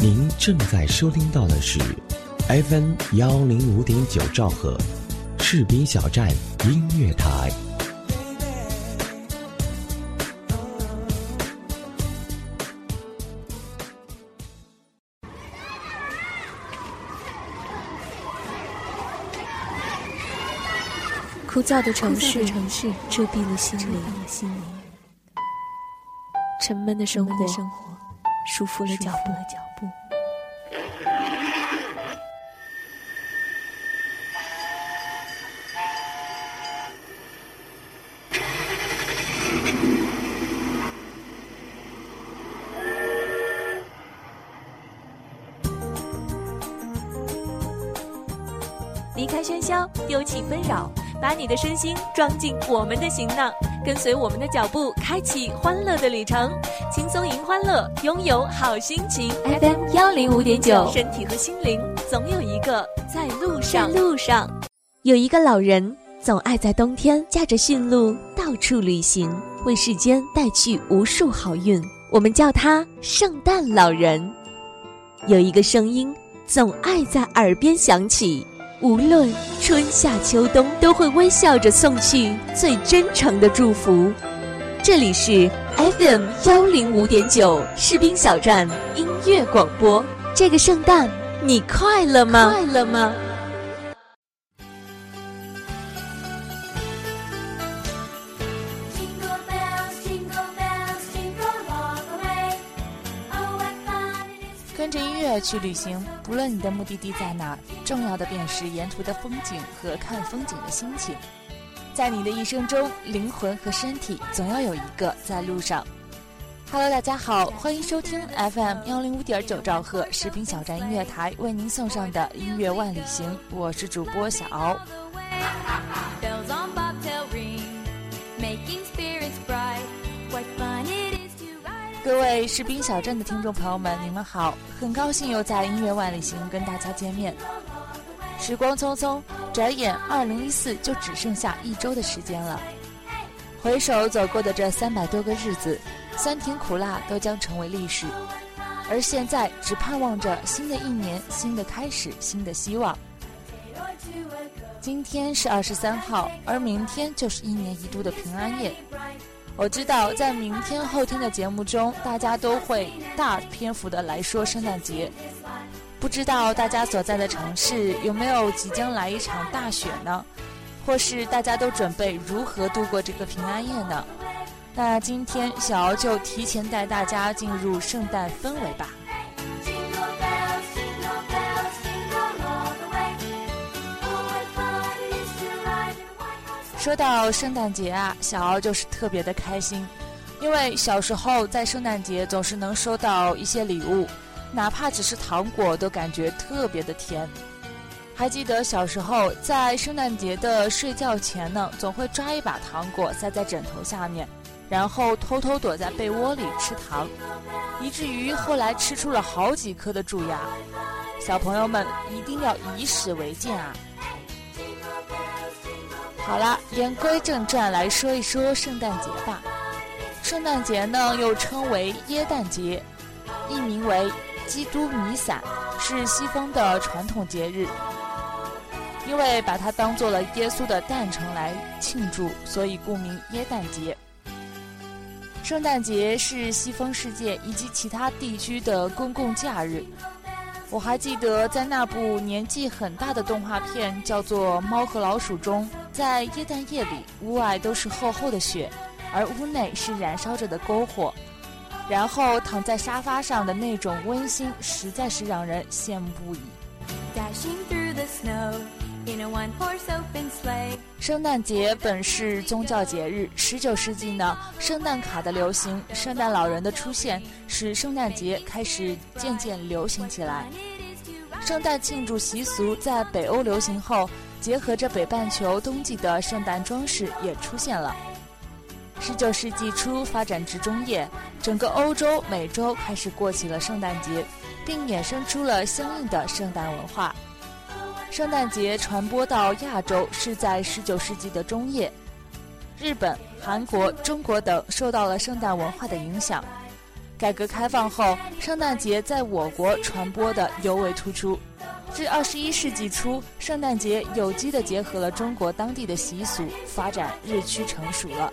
您正在收听到的是 FM 幺零五点九兆赫，士兵小站音乐台。枯燥的城市，城市遮蔽了心灵；沉闷的生活，束缚了脚步。离开喧嚣，丢弃纷扰。把你的身心装进我们的行囊，跟随我们的脚步，开启欢乐的旅程，轻松迎欢乐，拥有好心情。FM 幺零五点九，身体和心灵总有一个在路上。路上，有一个老人总爱在冬天驾着驯鹿到处旅行，为世间带去无数好运。我们叫他圣诞老人。有一个声音总爱在耳边响起。无论春夏秋冬，都会微笑着送去最真诚的祝福。这里是 FM 幺零五点九士兵小站音乐广播。这个圣诞，你快乐吗？快乐吗？着去旅行，不论你的目的地在哪，重要的便是沿途的风景和看风景的心情。在你的一生中，灵魂和身体总要有一个在路上。Hello，大家好，欢迎收听 FM 幺零五点九兆赫视频小站音乐台为您送上的音乐万里行，我是主播小敖。各位士兵小镇的听众朋友们，你们好！很高兴又在音乐万里行跟大家见面。时光匆匆，转眼二零一四就只剩下一周的时间了。回首走过的这三百多个日子，酸甜苦辣都将成为历史。而现在，只盼望着新的一年，新的开始，新的希望。今天是二十三号，而明天就是一年一度的平安夜。我知道，在明天、后天的节目中，大家都会大篇幅的来说圣诞节。不知道大家所在的城市有没有即将来一场大雪呢？或是大家都准备如何度过这个平安夜呢？那今天小敖就提前带大家进入圣诞氛围吧。说到圣诞节啊，小敖就是特别的开心，因为小时候在圣诞节总是能收到一些礼物，哪怕只是糖果，都感觉特别的甜。还记得小时候在圣诞节的睡觉前呢，总会抓一把糖果塞在枕头下面，然后偷偷躲在被窝里吃糖，以至于后来吃出了好几颗的蛀牙。小朋友们一定要以史为鉴啊！好了，言归正传，来说一说圣诞节吧。圣诞节呢，又称为耶诞节，译名为基督弥撒，是西方的传统节日。因为把它当做了耶稣的诞辰来庆祝，所以故名耶诞节。圣诞节是西方世界以及其他地区的公共假日。我还记得在那部年纪很大的动画片叫做《猫和老鼠》中，在耶诞夜里，屋外都是厚厚的雪，而屋内是燃烧着的篝火，然后躺在沙发上的那种温馨，实在是让人羡慕不已。圣诞节本是宗教节日，十九世纪呢，圣诞卡的流行，圣诞老人的出现，使圣诞节开始渐渐流行起来。圣诞庆祝习俗在北欧流行后，结合着北半球冬季的圣诞装饰也出现了。十九世纪初发展至中叶，整个欧洲、美洲开始过起了圣诞节，并衍生出了相应的圣诞文化。圣诞节传播到亚洲是在19世纪的中叶，日本、韩国、中国等受到了圣诞文化的影响。改革开放后，圣诞节在我国传播的尤为突出。至二十一世纪初，圣诞节有机地结合了中国当地的习俗，发展日趋成熟了。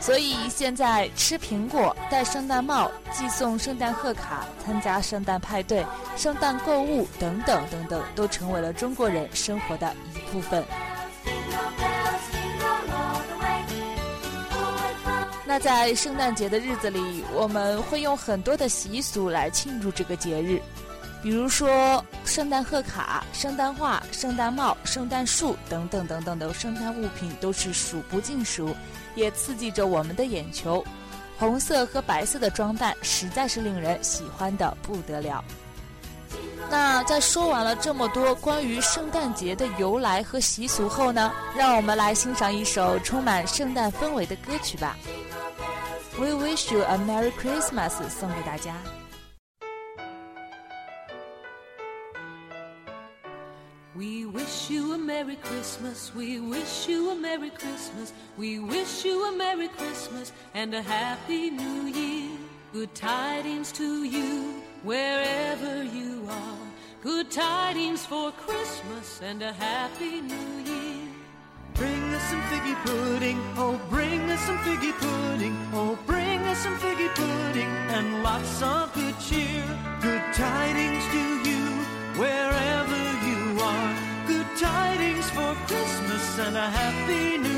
所以现在吃苹果、戴圣诞帽、寄送圣诞贺卡、参加圣诞派对、圣诞购物等等等等，都成为了中国人生活的一部分。那在圣诞节的日子里，我们会用很多的习俗来庆祝这个节日，比如说圣诞贺卡、圣诞画、圣诞帽、圣诞树等等等等的圣诞物品都是数不尽数，也刺激着我们的眼球。红色和白色的装扮实在是令人喜欢的不得了。那在说完了这么多关于圣诞节的由来和习俗后呢，让我们来欣赏一首充满圣诞氛围的歌曲吧。We wish you a Merry Christmas，送给大家。Merry Christmas, we wish you a Merry Christmas, we wish you a Merry Christmas and a Happy New Year. Good tidings to you wherever you are. Good tidings for Christmas and a Happy New Year. Bring us some figgy pudding, oh, bring us some figgy pudding, oh, bring us some figgy pudding and lots of good cheer. Good tidings to you wherever you are. Good tidings for Christmas and a happy new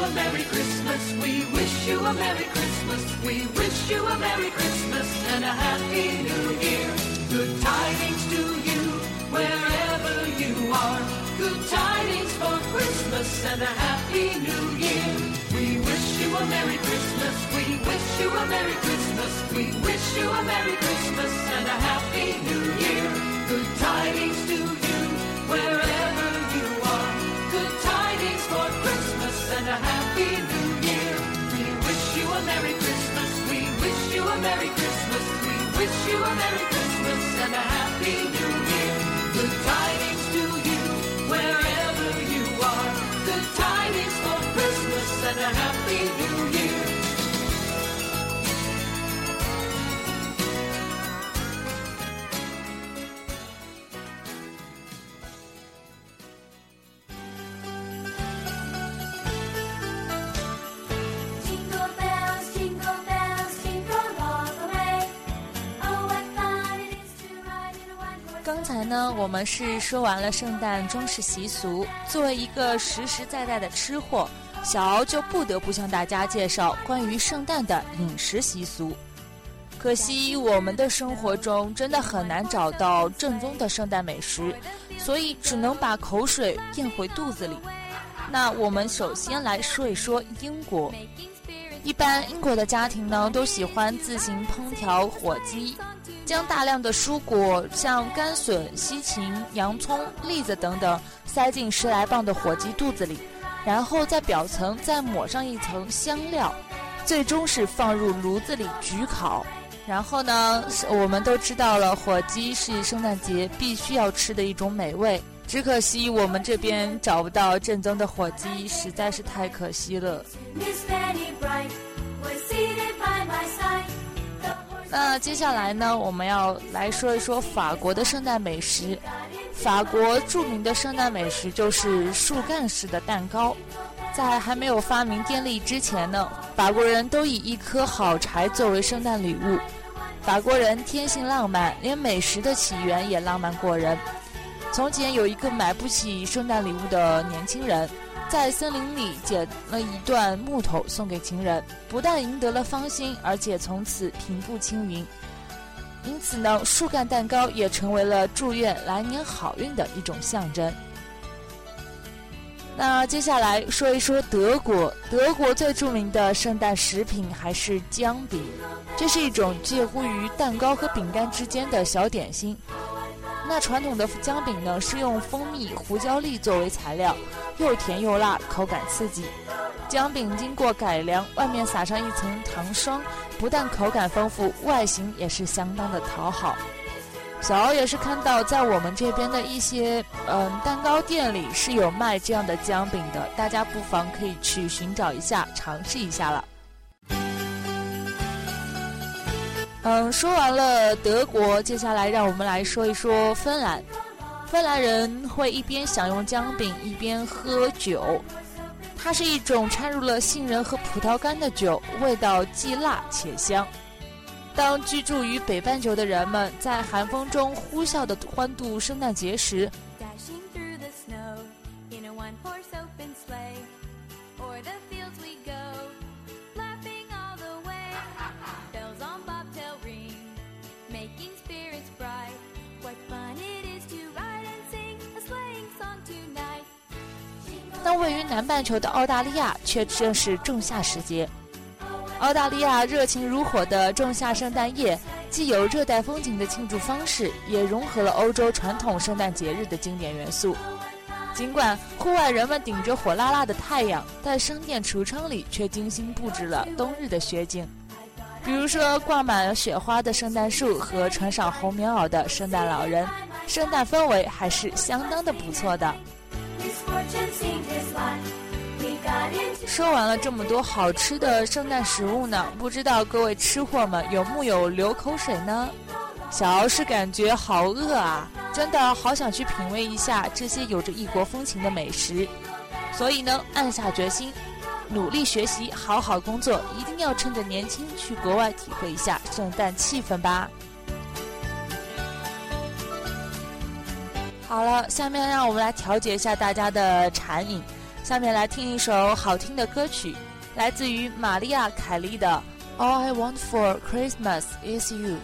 a Merry Christmas, we wish you a Merry Christmas, we wish you a Merry Christmas and a happy new year. Good tidings to you wherever you are. Good tidings for Christmas and a happy new year. We wish you a Merry Christmas, we wish you a Merry Christmas, we wish you a Merry Christmas and a happy new year. Good tidings to you wherever happy new year. We wish you a Merry Christmas, we wish you a Merry Christmas, we wish you a Merry Christmas and a happy new year. Good tidings to you wherever you are. Good tidings for Christmas and a happy new year. 刚才呢，我们是说完了圣诞装饰习俗。作为一个实实在在的吃货，小敖就不得不向大家介绍关于圣诞的饮食习俗。可惜我们的生活中真的很难找到正宗的圣诞美食，所以只能把口水咽回肚子里。那我们首先来说一说英国。一般英国的家庭呢，都喜欢自行烹调火鸡，将大量的蔬果，像甘笋、西芹、洋葱、栗子等等，塞进十来磅的火鸡肚子里，然后在表层再抹上一层香料，最终是放入炉子里焗烤。然后呢，我们都知道了，火鸡是圣诞节必须要吃的一种美味。只可惜我们这边找不到正宗的火鸡，实在是太可惜了。那接下来呢，我们要来说一说法国的圣诞美食。法国著名的圣诞美食就是树干式的蛋糕。在还没有发明电力之前呢，法国人都以一棵好柴作为圣诞礼物。法国人天性浪漫，连美食的起源也浪漫过人。从前有一个买不起圣诞礼物的年轻人，在森林里捡了一段木头送给情人，不但赢得了芳心，而且从此平步青云。因此呢，树干蛋糕也成为了祝愿来年好运的一种象征。那接下来说一说德国，德国最著名的圣诞食品还是姜饼，这是一种介乎于蛋糕和饼干之间的小点心。那传统的姜饼呢，是用蜂蜜、胡椒粒作为材料，又甜又辣，口感刺激。姜饼经过改良，外面撒上一层糖霜，不但口感丰富，外形也是相当的讨好。小欧也是看到，在我们这边的一些嗯蛋糕店里是有卖这样的姜饼的，大家不妨可以去寻找一下，尝试一下了。嗯，说完了德国，接下来让我们来说一说芬兰。芬兰人会一边享用姜饼一边喝酒，它是一种掺入了杏仁和葡萄干的酒，味道既辣且香。当居住于北半球的人们在寒风中呼啸地欢度圣诞节时，位于南半球的澳大利亚却正是仲夏时节。澳大利亚热情如火的仲夏圣诞夜，既有热带风景的庆祝方式，也融合了欧洲传统圣诞节日的经典元素。尽管户外人们顶着火辣辣的太阳，但商店橱窗里却精心布置了冬日的雪景，比如说挂满了雪花的圣诞树和穿上红棉袄的圣诞老人，圣诞氛围还是相当的不错的。说完了这么多好吃的圣诞食物呢，不知道各位吃货们有木有流口水呢？小敖是感觉好饿啊，真的好想去品味一下这些有着异国风情的美食，所以呢，暗下决心，努力学习，好好工作，一定要趁着年轻去国外体会一下圣诞气氛吧。好了，下面让我们来调节一下大家的馋瘾。下面来听一首好听的歌曲，来自于玛利亚·凯莉的《All I Want for Christmas Is You》。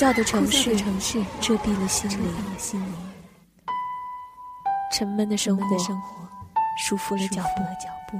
燥的城市，城市遮蔽了心灵，沉闷的生活，束缚了脚步。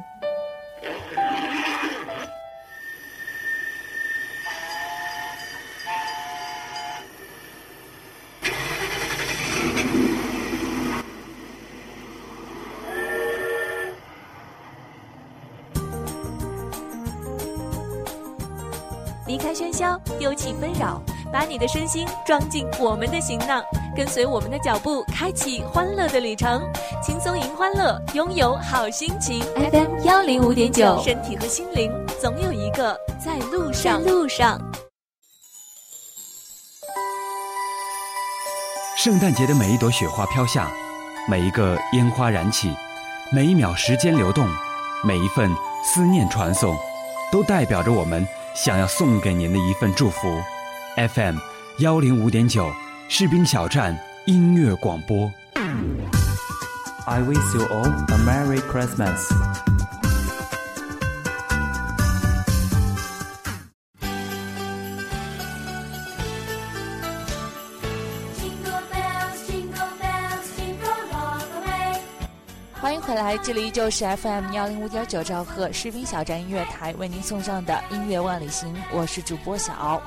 离开喧嚣，丢弃纷扰，把你的身心装进我们的行囊，跟随我们的脚步，开启欢乐的旅程。轻松迎欢乐，拥有好心情。FM 幺零五点九，身体和心灵总有一个在路上。路上。圣诞节的每一朵雪花飘下，每一个烟花燃起，每一秒时间流动，每一份思念传送，都代表着我们。想要送给您的一份祝福，FM 幺零五点九士兵小站音乐广播。I wish you all a Merry Christmas. 欢迎回来，这里依旧是 FM 幺零五点九兆赫士兵小站音乐台为您送上的音乐万里行，我是主播小敖。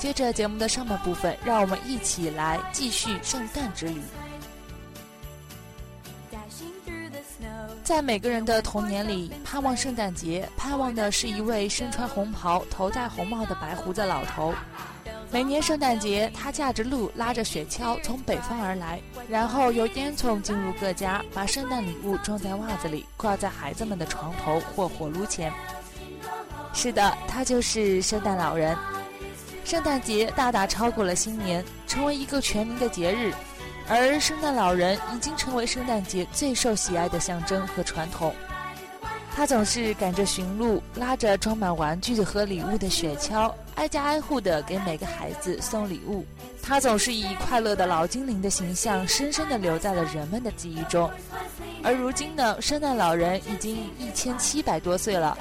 接着节目的上半部分，让我们一起来继续圣诞之旅。在每个人的童年里，盼望圣诞节，盼望的是一位身穿红袍、头戴红帽的白胡子老头。每年圣诞节，他驾着鹿，拉着雪橇从北方而来，然后由烟囱进入各家，把圣诞礼物装在袜子里，挂在孩子们的床头或火炉前。是的，他就是圣诞老人。圣诞节大大超过了新年，成为一个全民的节日，而圣诞老人已经成为圣诞节最受喜爱的象征和传统。他总是赶着寻路，拉着装满玩具和礼物的雪橇，挨家挨户的给每个孩子送礼物。他总是以快乐的老精灵的形象，深深的留在了人们的记忆中。而如今呢，圣诞老人已经一千七百多岁了，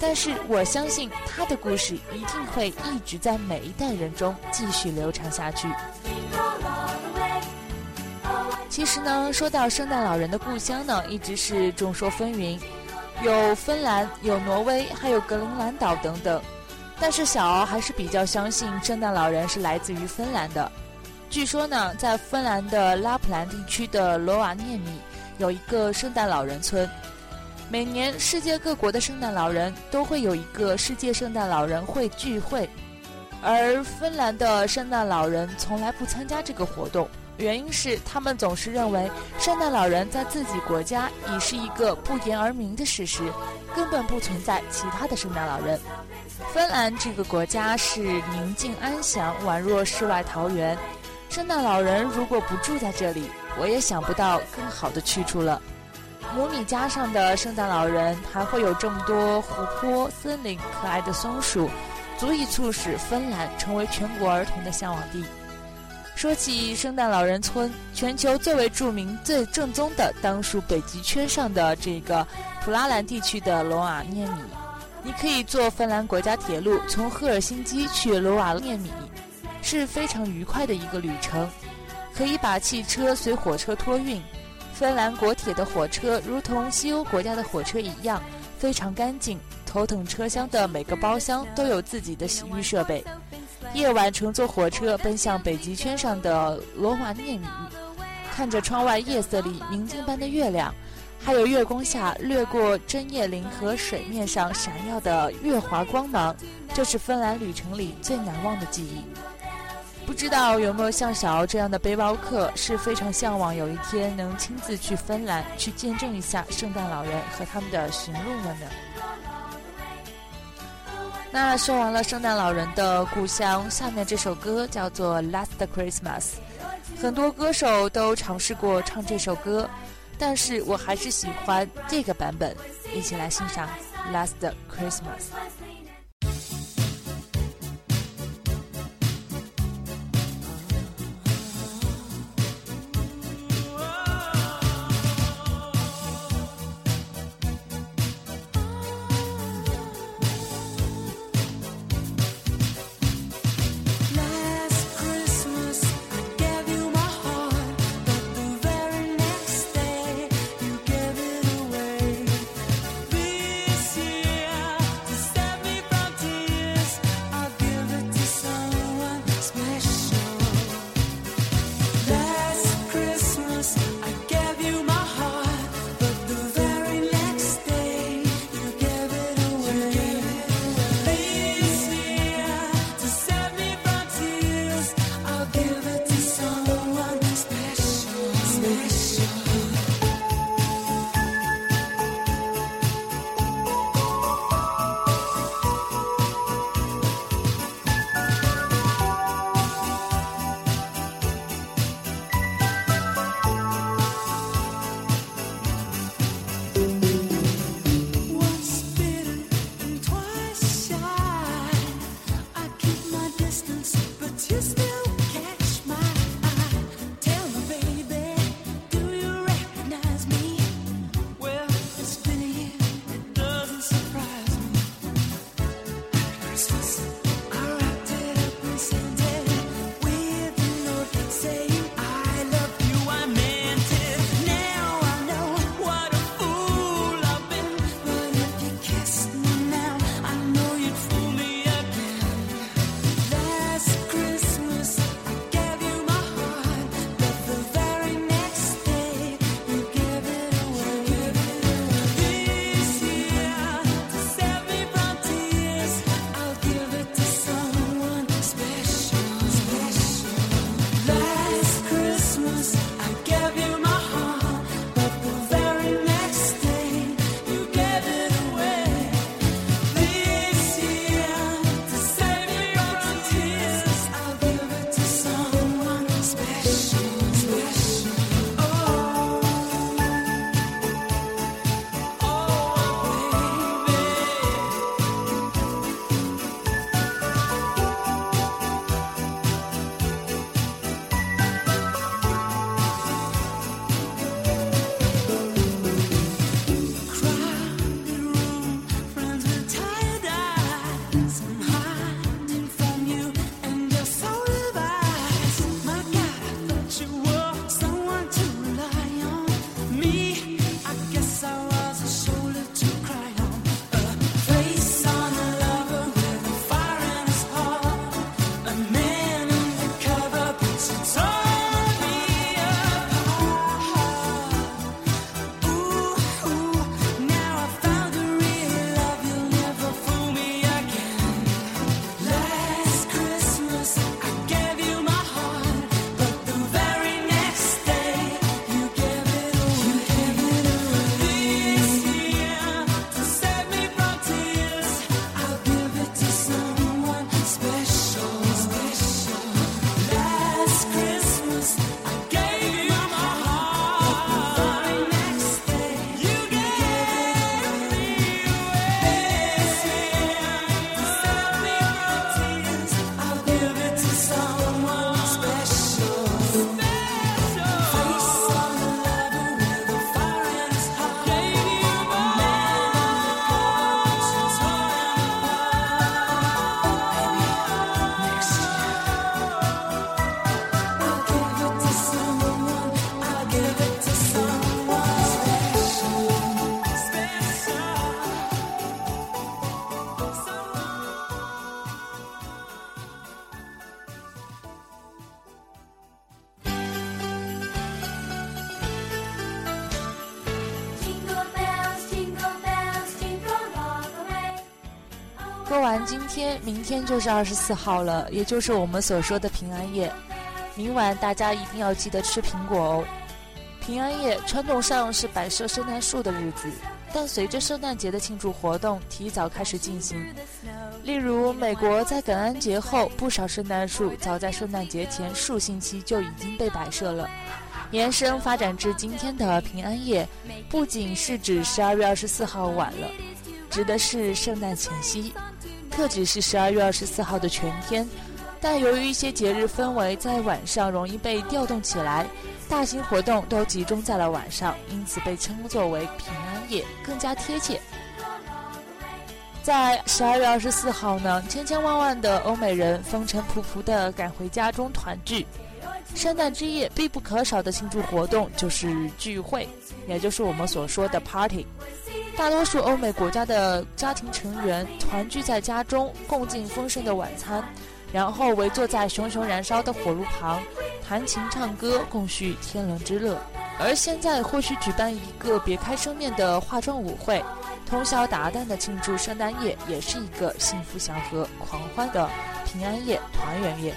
但是我相信他的故事一定会一直在每一代人中继续流传下去。其实呢，说到圣诞老人的故乡呢，一直是众说纷纭。有芬兰，有挪威，还有格陵兰岛等等。但是小敖还是比较相信圣诞老人是来自于芬兰的。据说呢，在芬兰的拉普兰地区的罗瓦涅米有一个圣诞老人村。每年世界各国的圣诞老人都会有一个世界圣诞老人会聚会，而芬兰的圣诞老人从来不参加这个活动。原因是他们总是认为圣诞老人在自己国家已是一个不言而明的事实，根本不存在其他的圣诞老人。芬兰这个国家是宁静安详，宛若世外桃源。圣诞老人如果不住在这里，我也想不到更好的去处了。姆米家上的圣诞老人还会有这么多湖泊、森林、可爱的松鼠，足以促使芬兰成为全国儿童的向往地。说起圣诞老人村，全球最为著名、最正宗的，当属北极圈上的这个普拉兰地区的罗瓦涅米。你可以坐芬兰国家铁路从赫尔辛基去罗瓦涅米，是非常愉快的一个旅程。可以把汽车随火车托运。芬兰国铁的火车如同西欧国家的火车一样，非常干净。头等车厢的每个包厢都有自己的洗浴设备。夜晚乘坐火车奔向北极圈上的罗瓦涅米，看着窗外夜色里明镜般的月亮，还有月光下掠过针叶林和水面上闪耀的月华光芒，这是芬兰旅程里最难忘的记忆。不知道有没有像小敖这样的背包客，是非常向往有一天能亲自去芬兰，去见证一下圣诞老人和他们的驯鹿们呢？那说完了圣诞老人的故乡，下面这首歌叫做《Last Christmas》，很多歌手都尝试过唱这首歌，但是我还是喜欢这个版本，一起来欣赏《Last Christmas》。明天就是二十四号了，也就是我们所说的平安夜。明晚大家一定要记得吃苹果哦。平安夜传统上是摆设圣诞树的日子，但随着圣诞节的庆祝活动提早开始进行，例如美国在感恩节后，不少圣诞树早在圣诞节前数星期就已经被摆设了。延伸发展至今天的平安夜，不仅是指十二月二十四号晚了，指的是圣诞前夕，特指是十二月二十四号的全天。但由于一些节日氛围在晚上容易被调动起来，大型活动都集中在了晚上，因此被称作为平安夜，更加贴切。在十二月二十四号呢，千千万万的欧美人风尘仆仆地赶回家中团聚。圣诞之夜必不可少的庆祝活动就是聚会，也就是我们所说的 party。大多数欧美国家的家庭成员团聚在家中，共进丰盛的晚餐，然后围坐在熊熊燃烧的火炉旁，弹琴唱歌，共叙天伦之乐。而现在或许举办一个别开生面的化妆舞会，通宵达旦的庆祝圣诞夜，也是一个幸福祥和、狂欢的平安夜、团圆夜。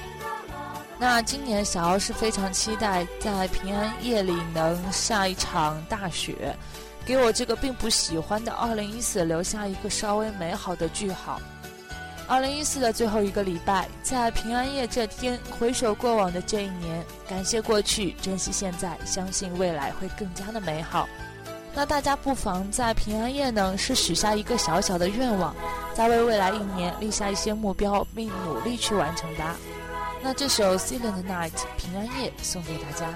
那今年小奥是非常期待在平安夜里能下一场大雪，给我这个并不喜欢的2014留下一个稍微美好的句号。2014的最后一个礼拜，在平安夜这天，回首过往的这一年，感谢过去，珍惜现在，相信未来会更加的美好。那大家不妨在平安夜呢，是许下一个小小的愿望，再为未来一年立下一些目标，并努力去完成它。那这首《Silent Night》平安夜送给大家。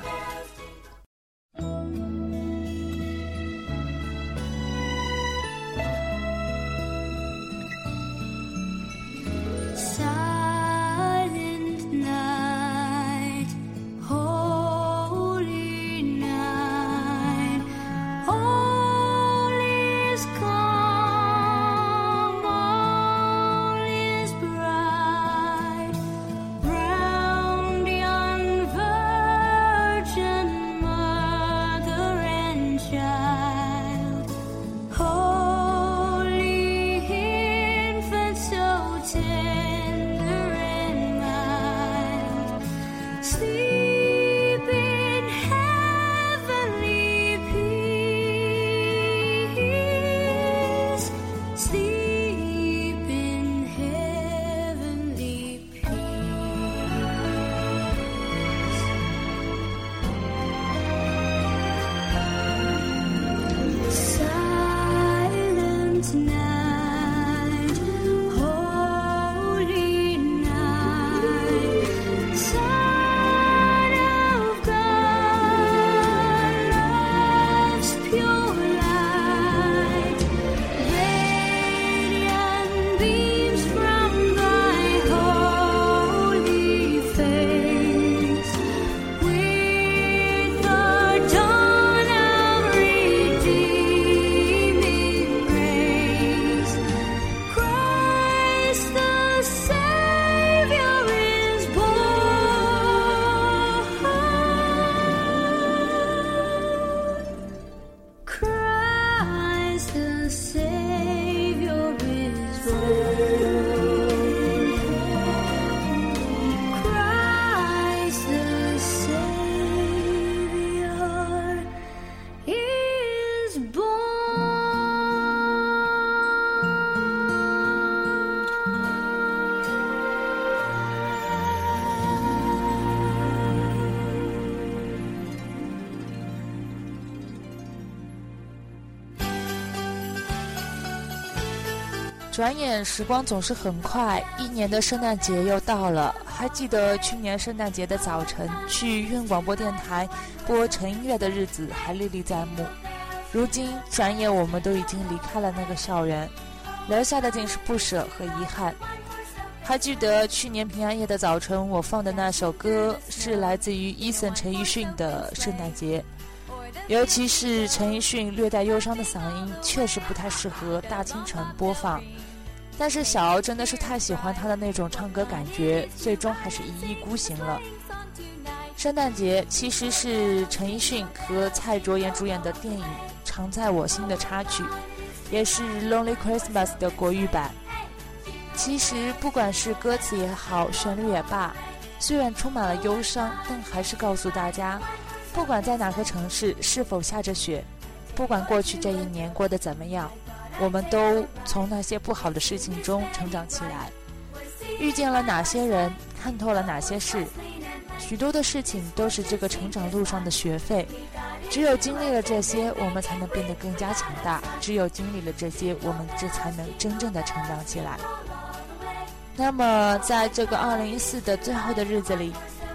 转眼时光总是很快，一年的圣诞节又到了。还记得去年圣诞节的早晨，去院广播电台播陈音乐的日子还历历在目。如今转眼我们都已经离开了那个校园，留下的竟是不舍和遗憾。还记得去年平安夜的早晨，我放的那首歌是来自于伊森陈奕迅的《圣诞节》，尤其是陈奕迅略带忧伤的嗓音，确实不太适合大清晨播放。但是小敖真的是太喜欢他的那种唱歌感觉，最终还是一意孤行了。圣诞节其实是陈奕迅和蔡卓妍主演的电影《常在我心》的插曲，也是《Lonely Christmas》的国语版。其实，不管是歌词也好，旋律也罢，虽然充满了忧伤，但还是告诉大家，不管在哪个城市，是否下着雪，不管过去这一年过得怎么样，我们都从那些不好的事情中成长起来，遇见了哪些人，看透了哪些事，许多的事情都是这个成长路上的学费。只有经历了这些，我们才能变得更加强大；只有经历了这些，我们这才能真正的成长起来。那么，在这个二零一四的最后的日子里，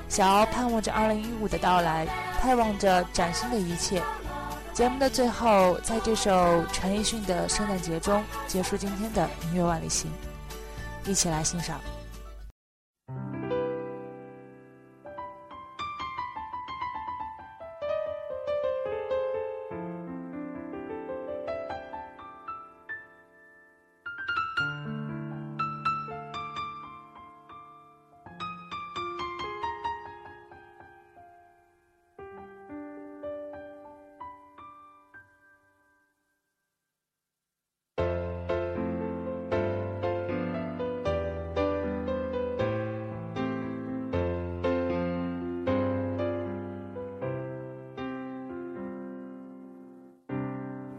小敖盼望着二零一五的到来，盼望着崭新的一切。节目的最后，在这首陈奕迅的《圣诞节》中结束今天的音乐万里行，一起来欣赏。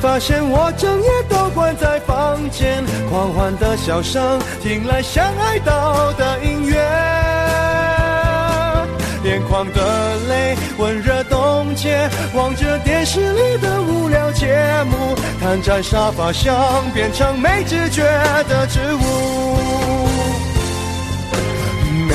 发现我整夜都关在房间。狂欢的笑声，听来像哀悼的音乐。眼眶的泪温热冻结，望着电视里的无聊节目，瘫在沙发上变成没知觉的植物。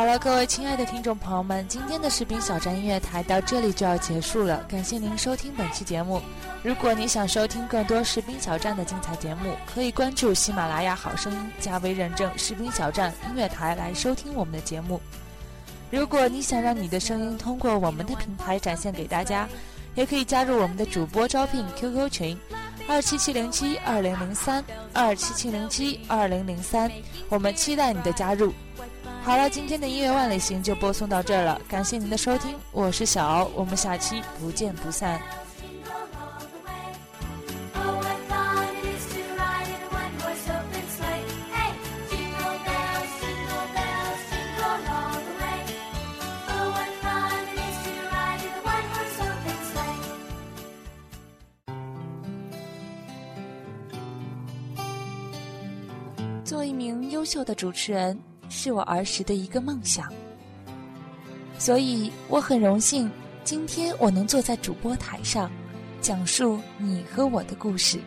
好了，各位亲爱的听众朋友们，今天的士兵小站音乐台到这里就要结束了，感谢您收听本期节目。如果你想收听更多士兵小站的精彩节目，可以关注喜马拉雅好声音加微认证士兵小站音乐台来收听我们的节目。如果你想让你的声音通过我们的平台展现给大家，也可以加入我们的主播招聘 QQ 群：二七七零七二零零三二七七零七二零零三，我们期待你的加入。好了今天的音乐万里行就播送到这儿了感谢您的收听我是小欧我们下期不见不散。做一名优秀的主持人是我儿时的一个梦想，所以我很荣幸今天我能坐在主播台上，讲述你和我的故事。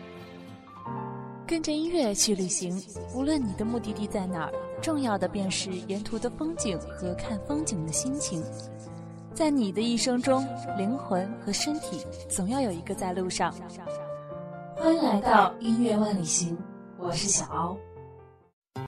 跟着音乐去旅行，无论你的目的地在哪儿，重要的便是沿途的风景和看风景的心情。在你的一生中，灵魂和身体总要有一个在路上。欢迎来到音乐万里行，我是小敖。